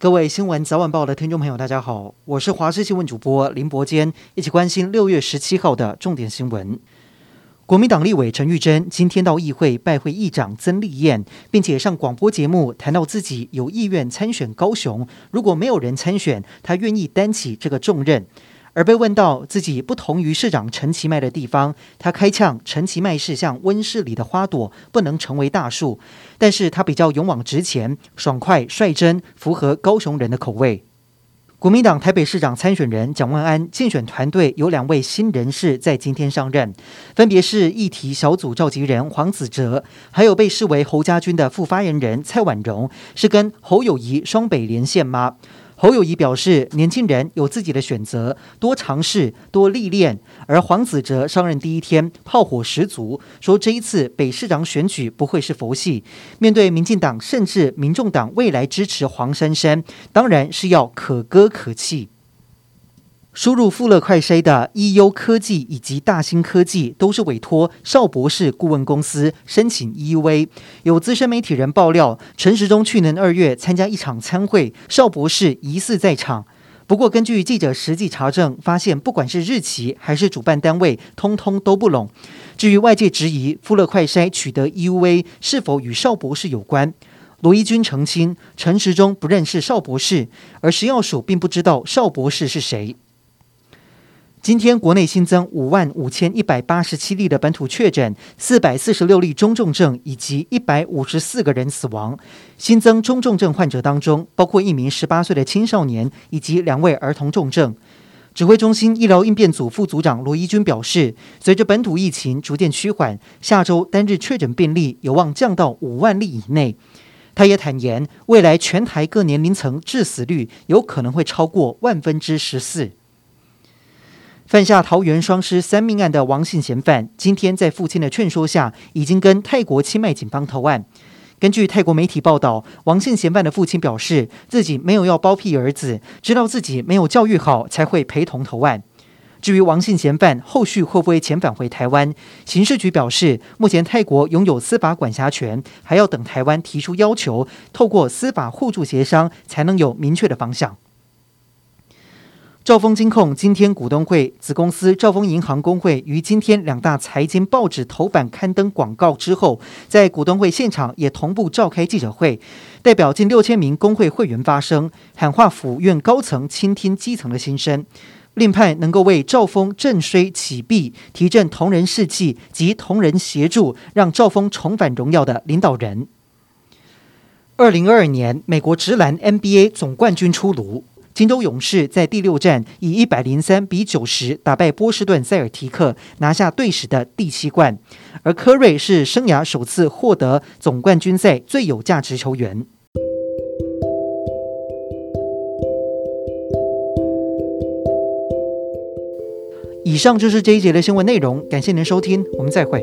各位新闻早晚报的听众朋友，大家好，我是华视新闻主播林伯坚，一起关心六月十七号的重点新闻。国民党立委陈玉珍今天到议会拜会议长曾丽燕，并且上广播节目谈到自己有意愿参选高雄，如果没有人参选，他愿意担起这个重任。而被问到自己不同于市长陈其迈的地方，他开呛陈其迈是像温室里的花朵，不能成为大树。但是他比较勇往直前，爽快率真，符合高雄人的口味。国民党台北市长参选人蒋万安竞选团队有两位新人士在今天上任，分别是议题小组召集人黄子哲，还有被视为侯家军的副发言人蔡婉容，是跟侯友谊双北连线吗？侯友谊表示，年轻人有自己的选择，多尝试，多历练。而黄子哲上任第一天，炮火十足，说这一次北市长选举不会是佛系。面对民进党甚至民众党未来支持黄珊珊，当然是要可歌可泣。输入富勒快筛的 EU 科技以及大新科技都是委托邵博士顾问公司申请 EUA。有资深媒体人爆料，陈时中去年二月参加一场餐会，邵博士疑似在场。不过，根据记者实际查证，发现不管是日期还是主办单位，通通都不拢。至于外界质疑富勒快筛取得 EUA 是否与邵博士有关，罗一军澄清，陈时中不认识邵博士，而食药署并不知道邵博士是谁。今天国内新增五万五千一百八十七例的本土确诊，四百四十六例中重症，以及一百五十四个人死亡。新增中重症患者当中，包括一名十八岁的青少年以及两位儿童重症。指挥中心医疗应变组副组长罗一军表示，随着本土疫情逐渐趋缓，下周单日确诊病例有望降到五万例以内。他也坦言，未来全台各年龄层致死率有可能会超过万分之十四。犯下桃园双尸三命案的王姓嫌犯，今天在父亲的劝说下，已经跟泰国清迈警方投案。根据泰国媒体报道，王姓嫌犯的父亲表示，自己没有要包庇儿子，知道自己没有教育好，才会陪同投案。至于王姓嫌犯后续会不会遣返回台湾，刑事局表示，目前泰国拥有司法管辖权，还要等台湾提出要求，透过司法互助协商，才能有明确的方向。兆丰金控今天股东会子公司兆丰银行工会于今天两大财经报纸头版刊登广告之后，在股东会现场也同步召开记者会，代表近六千名工会会员发声，喊话府院高层倾听基层的心声，另派能够为兆丰振衰起弊、提振同仁士气及同仁协助，让兆丰重返荣耀的领导人。二零二二年美国职篮 NBA 总冠军出炉。金州勇士在第六战以一百零三比九十打败波士顿塞尔提克，拿下队史的第七冠。而科瑞是生涯首次获得总冠军赛最有价值球员。以上就是这一节的新闻内容，感谢您收听，我们再会。